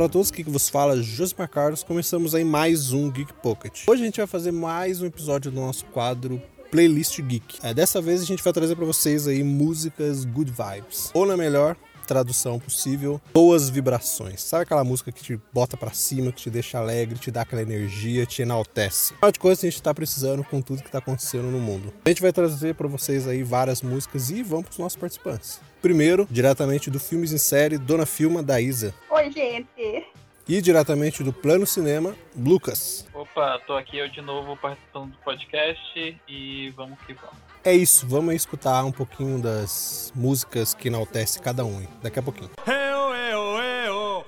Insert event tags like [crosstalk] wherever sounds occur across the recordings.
Para todos, que vos fala Josimar Carlos. Começamos aí mais um Geek Pocket. Hoje a gente vai fazer mais um episódio do nosso quadro Playlist Geek. É, dessa vez a gente vai trazer para vocês aí músicas good vibes. Ou na melhor, tradução possível, boas vibrações. Sabe aquela música que te bota para cima, que te deixa alegre, te dá aquela energia, te enaltece. Afinal de coisas, a gente tá precisando com tudo que tá acontecendo no mundo. A gente vai trazer para vocês aí várias músicas e vamos pros nossos participantes. Primeiro, diretamente do Filmes em Série, Dona Filma da Isa. Oi, gente. E diretamente do Plano Cinema, Lucas. Opa, tô aqui eu de novo participando do podcast e vamos que vamos. É isso, vamos escutar um pouquinho das músicas que enaltece cada um daqui a pouquinho.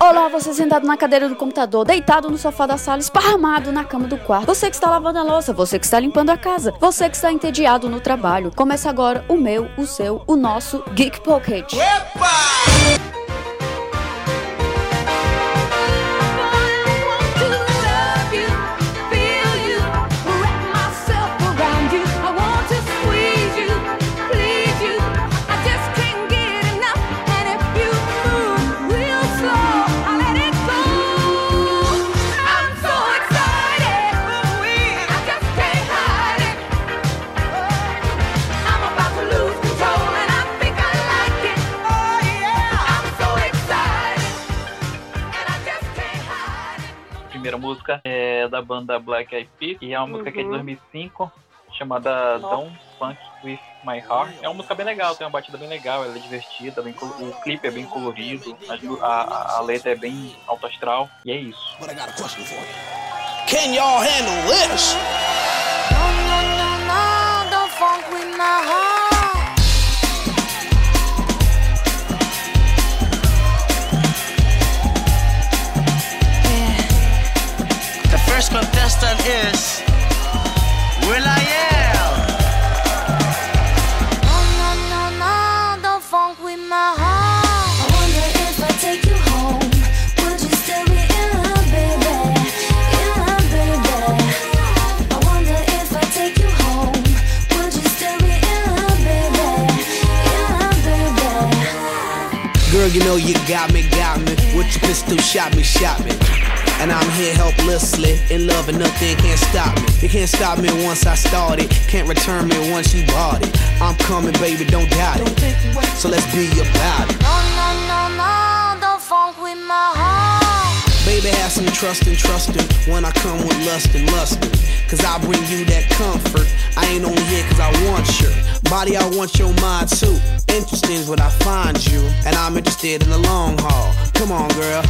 Olá, você sentado na cadeira do computador, deitado no sofá da sala, esparramado na cama do quarto. Você que está lavando a louça, você que está limpando a casa, você que está entediado no trabalho. Começa agora o meu, o seu, o nosso Geek Pocket. Epa! É da banda Black Eyed Peas e é uma música que é de 2005 uhum. chamada Don't Funk With My Heart. É uma música bem legal, tem uma batida bem legal, ela é divertida, bem, o clipe é bem colorido, a, a, a letra é bem alto astral e é isso. Can y'all handle this? No, no, no, no, don't funk with my heart. Contestant is Will I Am. No, no, no, no, don't funk with my heart. I wonder if I take you home. Would you still be in love, baby? In love, baby. I wonder if I take you home. Would you still be in love, baby? In love, baby. Girl, you know you got me, got me. With your pistol, shot me, shot me. And I'm here helplessly, in love and nothing can't stop me. It can't stop me once I started, can't return me once you bought it. I'm coming, baby, don't doubt it. So let's be about it. No, no, no, no, don't funk with my heart. Baby, have some trust and trust trusting when I come with lust and lust. Cause I bring you that comfort. I ain't only here cause I want your body, I want your mind too. Interesting is what I find you, and I'm interested in the long haul. Come on, girl.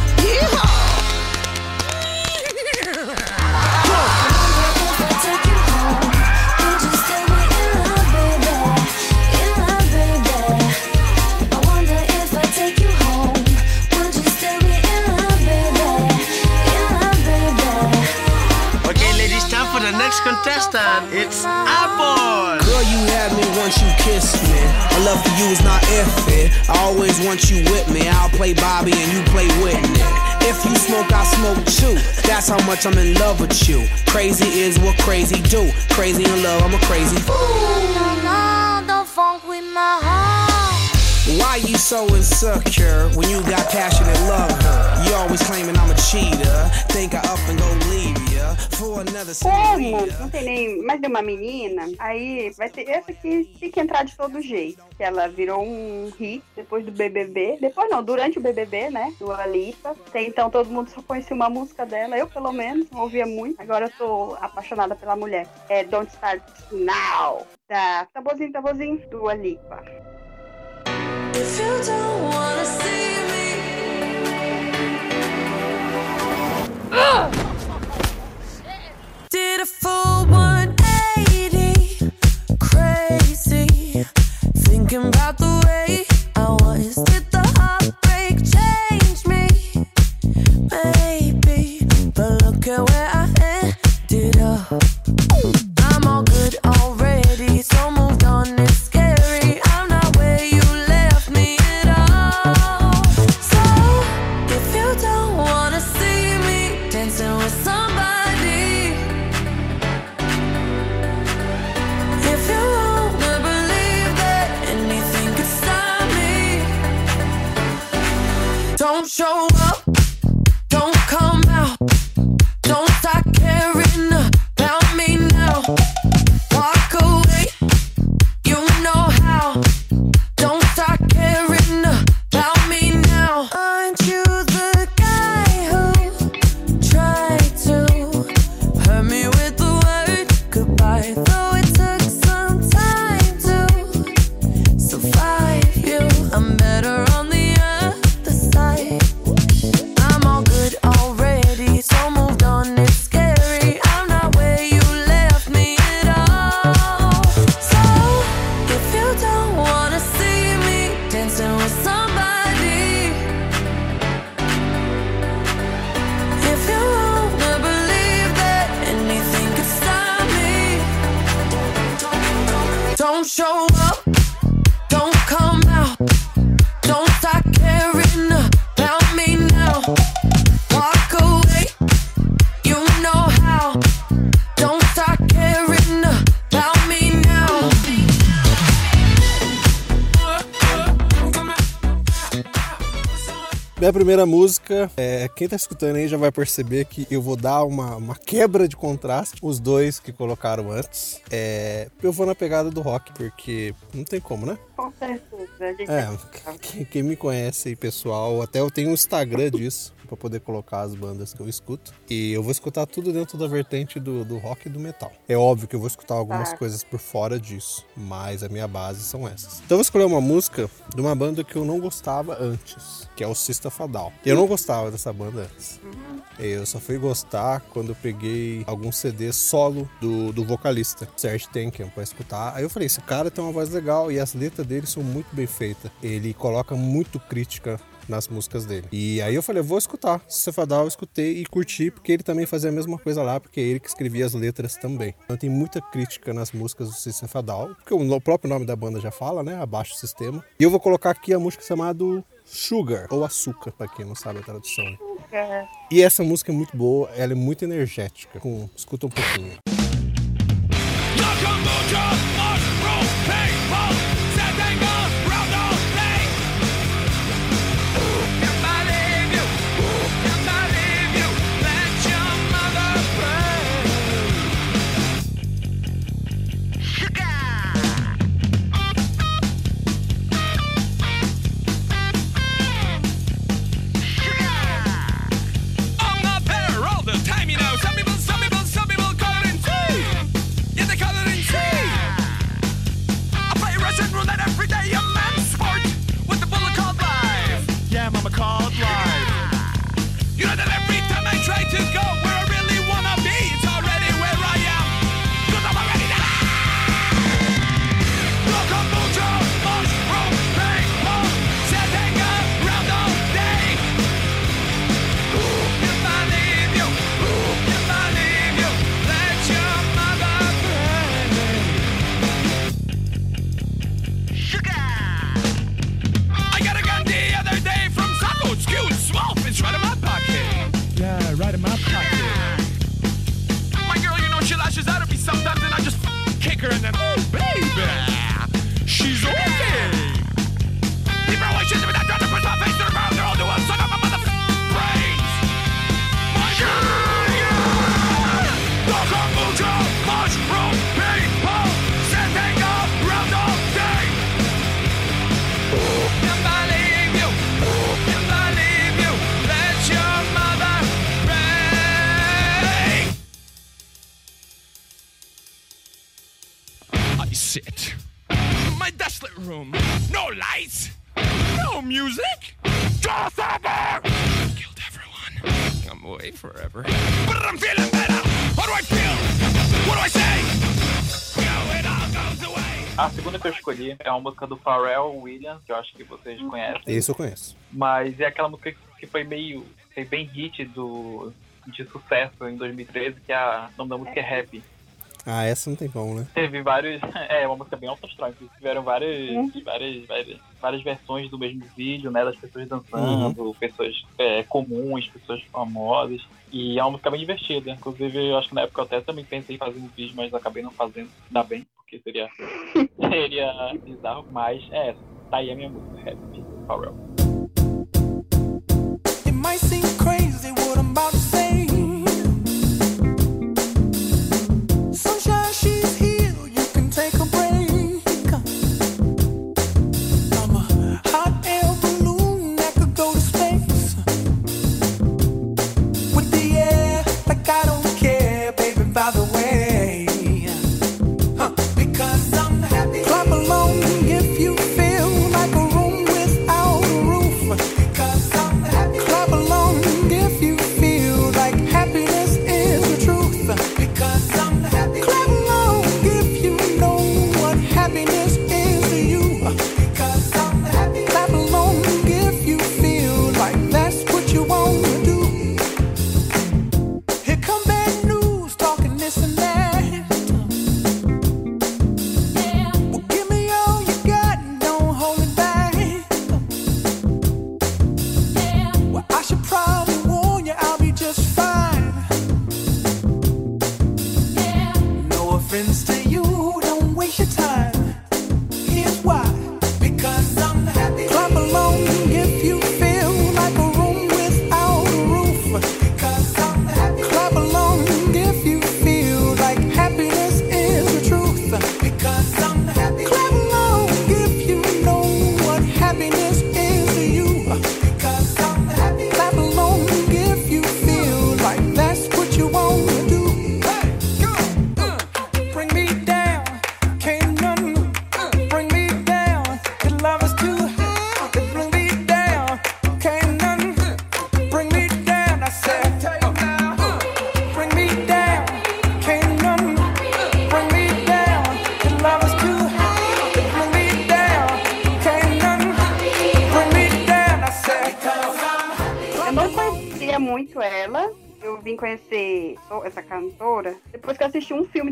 Yeehaw! contestant, it's Apple. Girl, you had me once you kissed me. My love for you is not if it. I always want you with me. I'll play Bobby and you play Whitney. If you smoke, I smoke too. That's how much I'm in love with you. Crazy is what crazy do. Crazy in love, I'm a crazy fool. Ooh, don't funk with my heart. Why you so insecure when you got passionate love? You always claiming I'm a cheater. Think I up and go leave you. Como não tem nem mais de uma menina, aí vai ter essa que tem que entrar de todo jeito. Que ela virou um hit depois do BBB. Depois não, durante o BBB, né? Do Alipa. Até então todo mundo só conhecia uma música dela. Eu, pelo menos, não ouvia muito. Agora eu tô apaixonada pela mulher. É Don't Start Now. Da Tabozinho, Tabozinho, do Alipa. If you don't wanna see me. [gasps] Ah! Did a full 180, crazy, thinking about the show Primeira música, é, quem tá escutando aí já vai perceber que eu vou dar uma, uma quebra de contraste. Os dois que colocaram antes. É, eu vou na pegada do rock, porque não tem como, né? Com certeza. É, quem, quem me conhece aí, pessoal, até eu tenho um Instagram disso, pra poder colocar as bandas que eu escuto. E eu vou escutar tudo dentro da vertente do, do rock e do metal. É óbvio que eu vou escutar algumas Tá. coisas por fora disso, mas a minha base são essas. Então eu vou escolher uma música de uma banda que eu não gostava antes, que é o Sista Fadal. Eu não gostava dessa banda antes. Eu só fui gostar quando eu peguei algum CD solo do, do vocalista, Serge Tankian, pra escutar. Aí eu falei, esse cara tem uma voz legal e as letras dele são muito bem feitas. Ele coloca muito crítica nas músicas dele. E aí eu falei, vou escutar. Cefadal eu escutei e curti, porque ele também fazia a mesma coisa lá, porque é ele que escrevia as letras também. Então tem muita crítica nas músicas do Cefadal, porque o próprio nome da banda já fala, né? Abaixo sistema. E eu vou colocar aqui a música chamada Sugar, ou Açúcar, pra quem não sabe a tradução. E essa música é muito boa, ela é muito energética. Com, escuta um pouquinho. I'm desolate room. No lights, no music. Just over. Killed everyone. I'm away forever. But I'm feeling better. What do I feel? What do I say? Yo, it all goes away. A segunda que eu escolhi é uma música do Pharrell Williams, que eu acho que vocês conhecem. Esse eu conheço. Mas é aquela música que foi meio. foi bem hit do, de sucesso em 2013, que é a, o nome da música é Rap. Ah, essa não tem como, né? Teve vários. [laughs] É, uma música bem inclusive tiveram várias, Uhum. várias, várias, várias versões do mesmo vídeo, né? Das pessoas dançando, pessoas é, comuns, pessoas famosas. E é uma música bem divertida. Inclusive, eu acho que na época eu até também pensei em fazer um vídeo, mas acabei não fazendo. Ainda bem, porque seria, [laughs] seria bizarro. Mas é essa. Tá aí a minha música, Rap, do Pharrell. It might seem crazy what I'm about to say.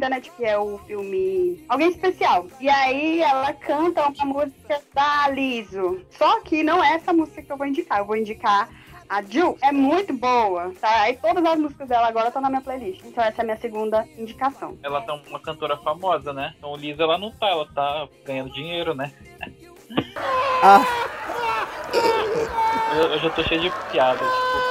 Da Netflix, que é o filme Alguém Especial. E aí ela canta uma música da Liso. Só que não é essa música que eu vou indicar. Eu vou indicar a Ju. É muito boa, tá? Aí todas as músicas dela agora estão na minha playlist. Então essa é a minha segunda indicação. Ela tá uma cantora famosa, né? Então Lisa ela não tá, ela tá ganhando dinheiro, né? Ah, Eu, eu já tô cheio de piadas. Tipo,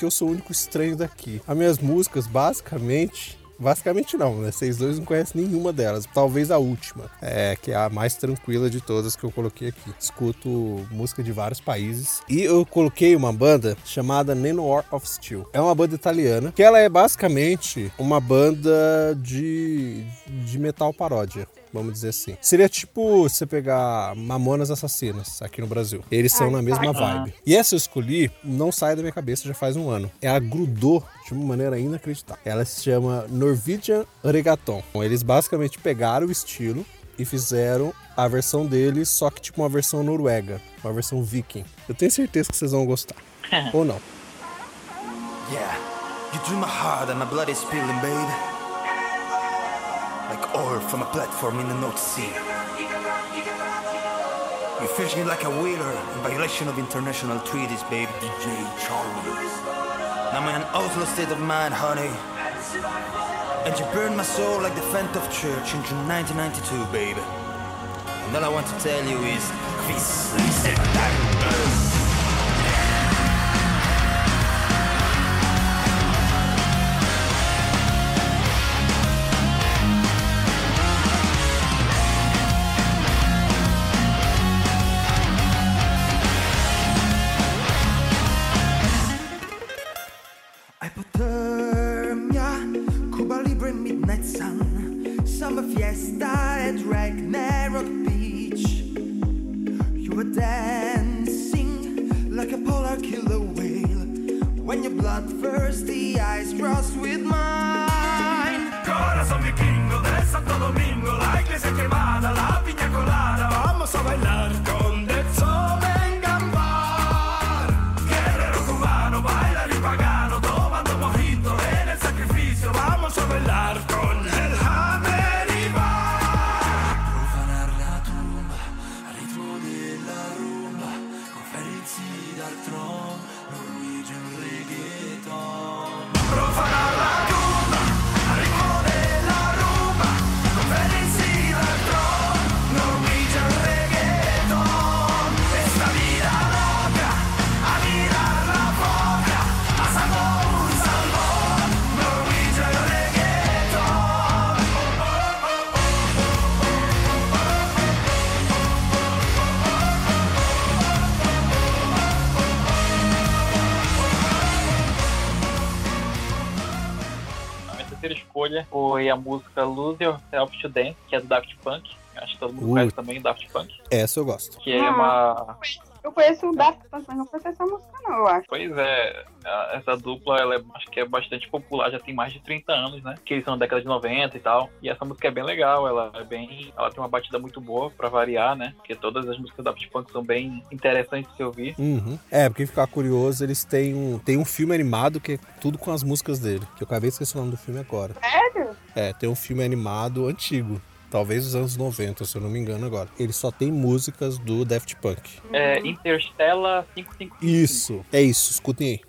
que eu sou o único estranho daqui. As minhas músicas, basicamente. Basicamente não, né? Vocês dois não conhecem nenhuma delas. Talvez a última, é, que é a mais tranquila de todas que eu coloquei aqui. Escuto música de vários países. E eu coloquei uma banda chamada War of Steel. É uma banda italiana, que ela é basicamente uma banda de, de metal paródia. Vamos dizer assim. Seria tipo você pegar Mamonas Assassinas aqui no Brasil. Eles são na mesma vibe. E essa eu escolhi, não sai da minha cabeça já faz um ano. Ela grudou de uma maneira inacreditável. Ela se chama Norwegian Reggaeton. Eles basicamente pegaram o estilo e fizeram a versão deles, só que tipo uma versão noruega, uma versão viking. Eu tenho certeza que vocês vão gostar. [laughs] Ou não. Yeah, you drew my heart and my blood is spilling, babe. Like oil from a platform in the North Sea. You fish me like a whaler in violation of international treaties, babe. DJ Charles. I'm in an awful state of mind, honey. And you burned my soul like the Phantom Church in June 1992, babe. And all I want to tell you is, Chris, listen, escolha foi a música Lose Yourself to Dance, que é do Daft Punk. Acho que todo mundo Ui. conhece também o Daft Punk. Essa eu gosto. Que é Ah. uma. Eu conheço o Daft Punk, mas não conheço essa música, não, eu acho. Pois é, essa dupla ela é, acho que é bastante popular, já tem mais de 30 anos, né? Que eles são da década de 90 e tal. E essa música é bem legal, ela é bem. Ela tem uma batida muito boa pra variar, né? Porque todas as músicas da Daft Punk são bem interessantes de se ouvir. Uhum. É, porque ficar curioso, eles têm um, tem um filme animado que é tudo com as músicas dele. Que eu acabei de esquecer o nome do filme agora. Sério? É, tem um filme animado antigo. Talvez dos anos 90, se eu não me engano agora. Ele só tem músicas do Daft Punk. É Interstellar 555. Isso, é isso, escutem aí.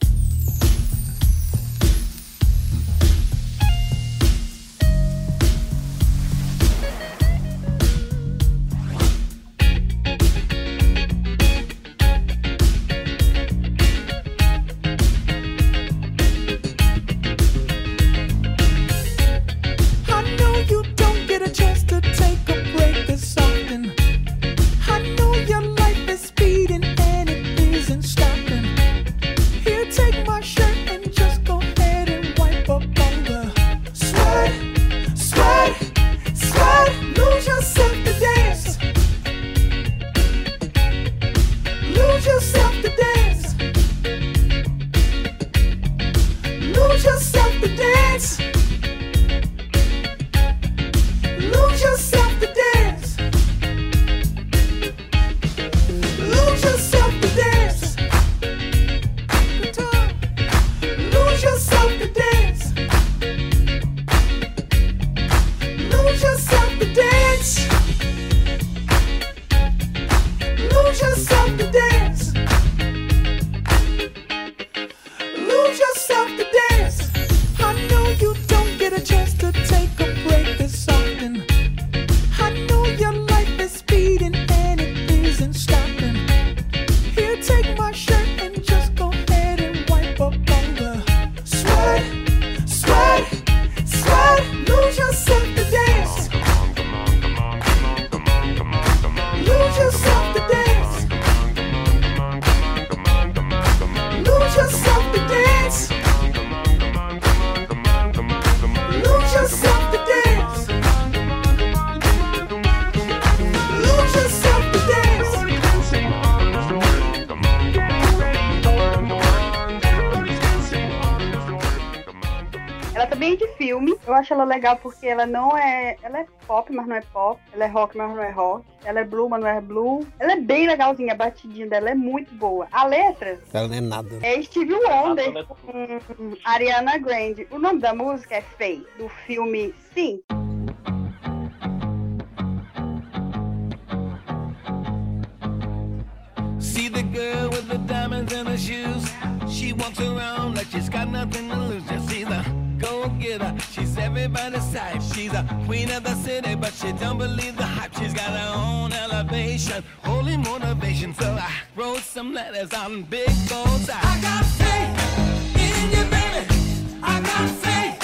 Ela legal porque ela não é. Ela é pop, mas não é pop. Ela é rock, mas não é rock. Ela é blue, mas não é blue. Ela é bem legalzinha, a batidinha dela é muito boa. A letra Ela não é nada. é Steve Wonder letra- com Ariana Grande. O nome da música é Faye, do filme Sim. See the girl with the diamonds in her shoes. She walks around like she's got nothing to lose. Just see the go getter. She's everybody's type. She's a queen of the city, but she don't believe the hype. She's got her own elevation, holy motivation. So I wrote some letters on big goals. I got faith in you, baby. I got faith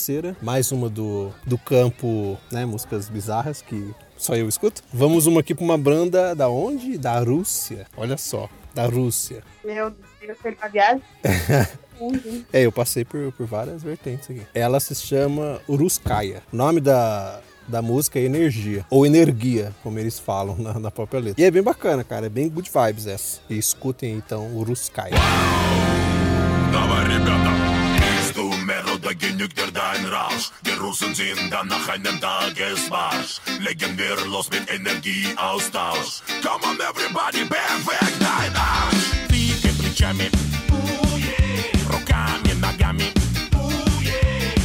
terceira, mais uma do, do campo, né, músicas bizarras que só eu escuto. Vamos uma aqui pra uma banda da onde? Da Rússia. Olha só, da Rússia. Meu Deus, foi uma viagem. [laughs] Uhum. É, eu passei por, por várias vertentes aqui. Ela se chama Uruskaya. O nome da, da música é Energia, ou Energia, como eles falam na, na própria letra. E é bem bacana, cara, é bem good vibes essa. E escutem então Uruskaya. Давай, ребята! genügt dir dein Rausch? Die Russen sind dann nach einem Tagesmarsch. Legen wir los mit Energieaustausch. Come on, everybody, beweg dein Arsch! Двигай плечами. Руками, ногами.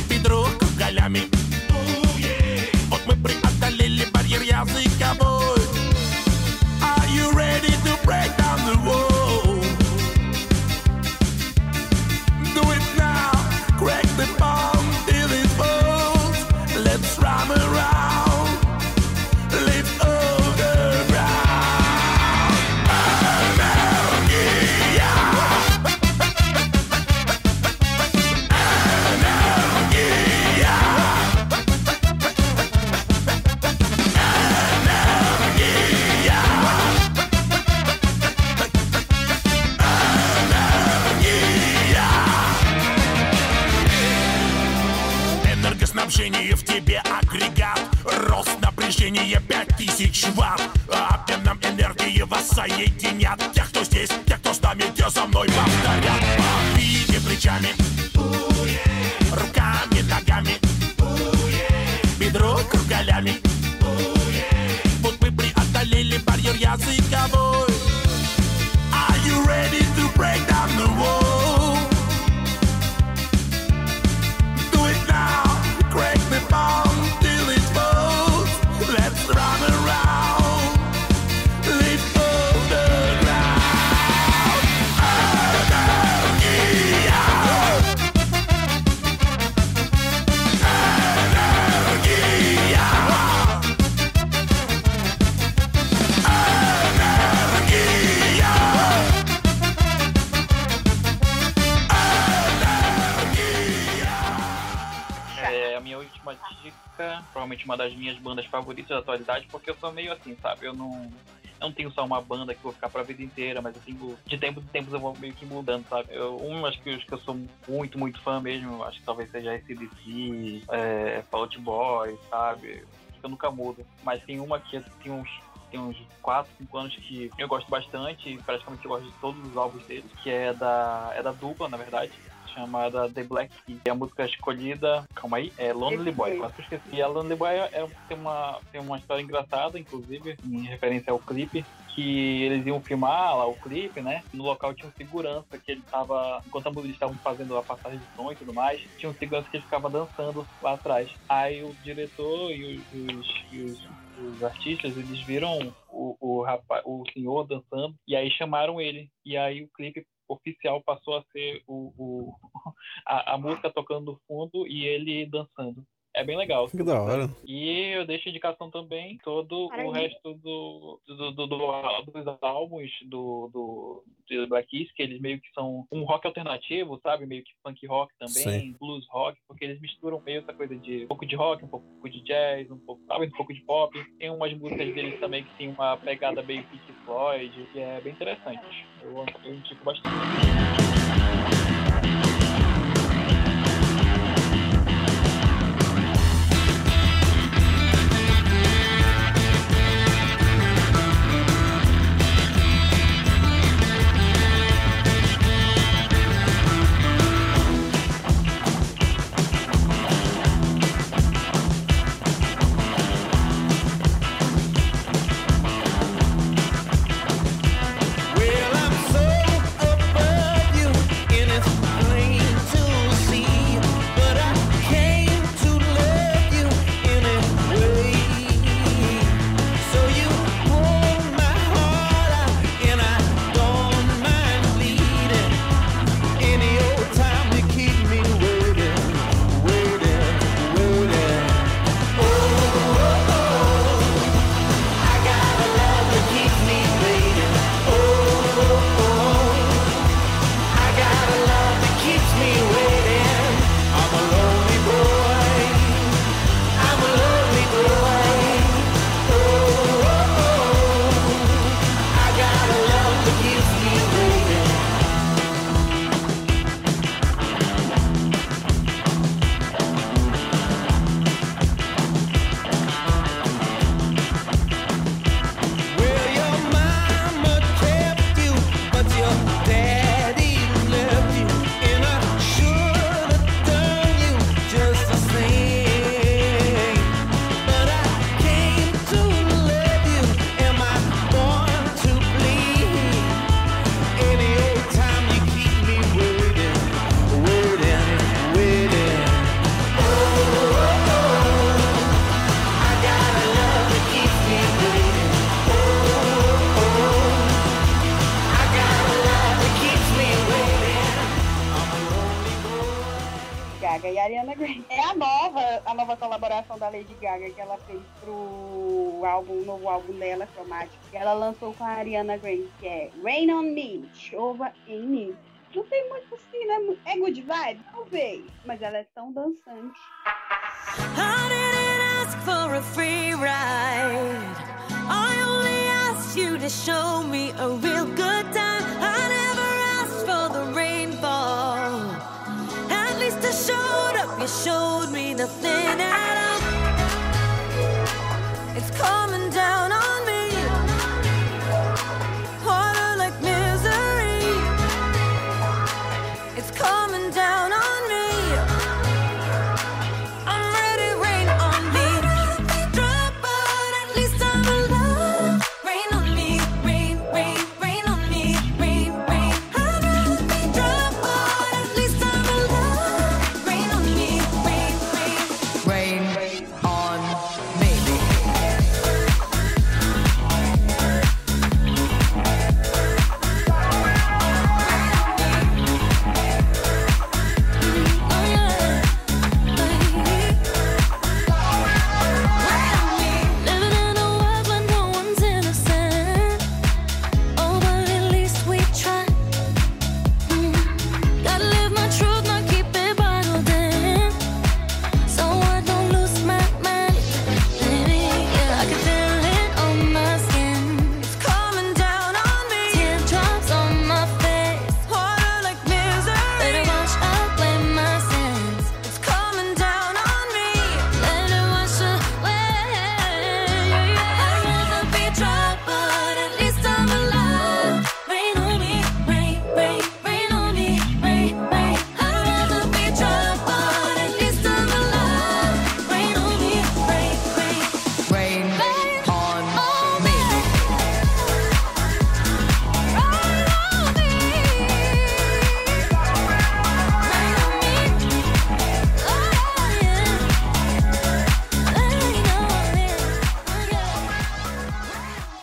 Бедро кругалями. Provavelmente uma das minhas bandas favoritas da atualidade, porque eu sou meio assim, sabe? Eu não, eu não tenho só uma banda que eu vou ficar pra vida inteira, mas assim, de tempo em tempos eu vou meio que mudando, sabe? Eu, um, acho que os que eu sou muito, muito fã mesmo, acho que talvez seja SDC, é, Fall Out Boy, sabe? Acho que eu nunca mudo. Mas tem uma que tem uns tem uns 4, 5 anos que eu gosto bastante, praticamente eu gosto de todos os álbuns deles, que é da, é da dupla, na verdade, chamada The Black Key. E a música escolhida, calma aí, é Lonely Boy, quase esqueci. E a Lonely Boy é, tem, uma, tem uma história engraçada, inclusive, em referência ao clipe, que eles iam filmar lá o clipe, né? No local tinha um segurança que ele tava, enquanto a música eles estavam fazendo a passagem de som e tudo mais, tinha um segurança que ele ficava dançando lá atrás. Aí o diretor e os, os, e os os artistas, eles viram o, o, rapaz, o senhor dançando e aí chamaram ele. E aí o clipe oficial passou a ser o, o [laughs] a, a música tocando no fundo e ele dançando. É bem legal. Que da hora. E eu deixo indicação também todo o resto do, do, do, do- dos álbuns do, do, do Black Keys, que eles meio que são um rock alternativo, sabe? Meio que punk rock também, Sim. blues rock, porque eles misturam meio essa coisa de um pouco de rock, um pouco de jazz, um pouco, talvez um pouco de pop. Tem umas músicas deles também que tem uma pegada meio Pink Floyd, que é bem interessante. Eu, eu indico bastante. Colaboração da Lady Gaga que ela fez pro álbum, novo álbum dela, Chromatic, que ela lançou com a Ariana Grande, que é Rain on Me, Chova em mim. Não tem muito assim, né? É good vibe? Talvez. Mas ela é tão dançante. I didn't ask for a free ride. I only asked you to show me a real good time. I never asked for the rainfall. At least I showed up. You showed me nothing all. It's coming down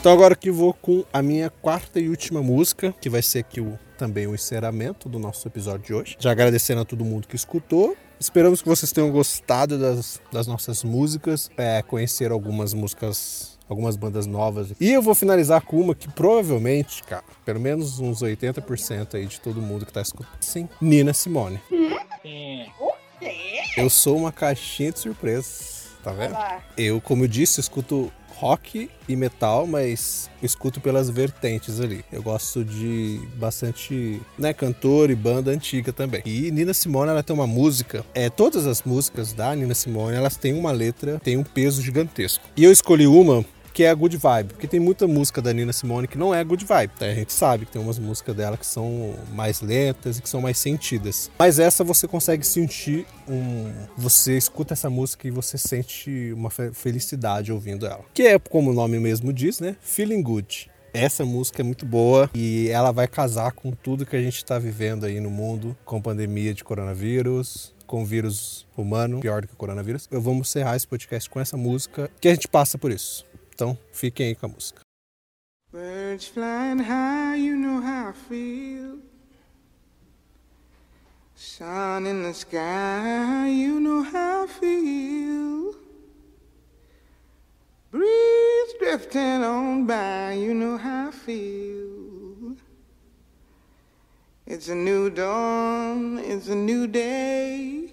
Então agora que vou com a minha quarta e última música, que vai ser aqui o, também o encerramento do nosso episódio de hoje. Já agradecendo a todo mundo que escutou. Esperamos que vocês tenham gostado das, das nossas músicas, é, conhecer algumas músicas, algumas bandas novas. E eu vou finalizar com uma que provavelmente, cara, pelo menos uns 80% aí de todo mundo que tá escutando, sim, Nina Simone. Sim. Eu sou uma caixinha de surpresas, tá vendo? Eu, como eu disse, escuto rock e metal, mas escuto pelas vertentes ali. Eu gosto de bastante, né, cantor e banda antiga também. E Nina Simone, ela tem uma música, é todas as músicas da Nina Simone, elas têm uma letra, tem um peso gigantesco. E eu escolhi uma que é a Good Vibe, porque tem muita música da Nina Simone que não é Good Vibe, tá? A gente sabe que tem umas músicas dela que são mais lentas e que são mais sentidas. Mas essa você consegue sentir um... Você escuta essa música e você sente uma fe- felicidade ouvindo ela. Que é, como o nome mesmo diz, né? Feeling Good. Essa música é muito boa e ela vai casar com tudo que a gente está vivendo aí no mundo, com pandemia de coronavírus, com vírus humano, pior do que o coronavírus. Eu vamos encerrar esse podcast com essa música que a gente passa por isso. Então, fiquem aí com a música. Birds flying high, you know how I feel. Sun in the sky, you know how I feel. Breeze drifting on by, you know how I feel. It's a new dawn, it's a new day.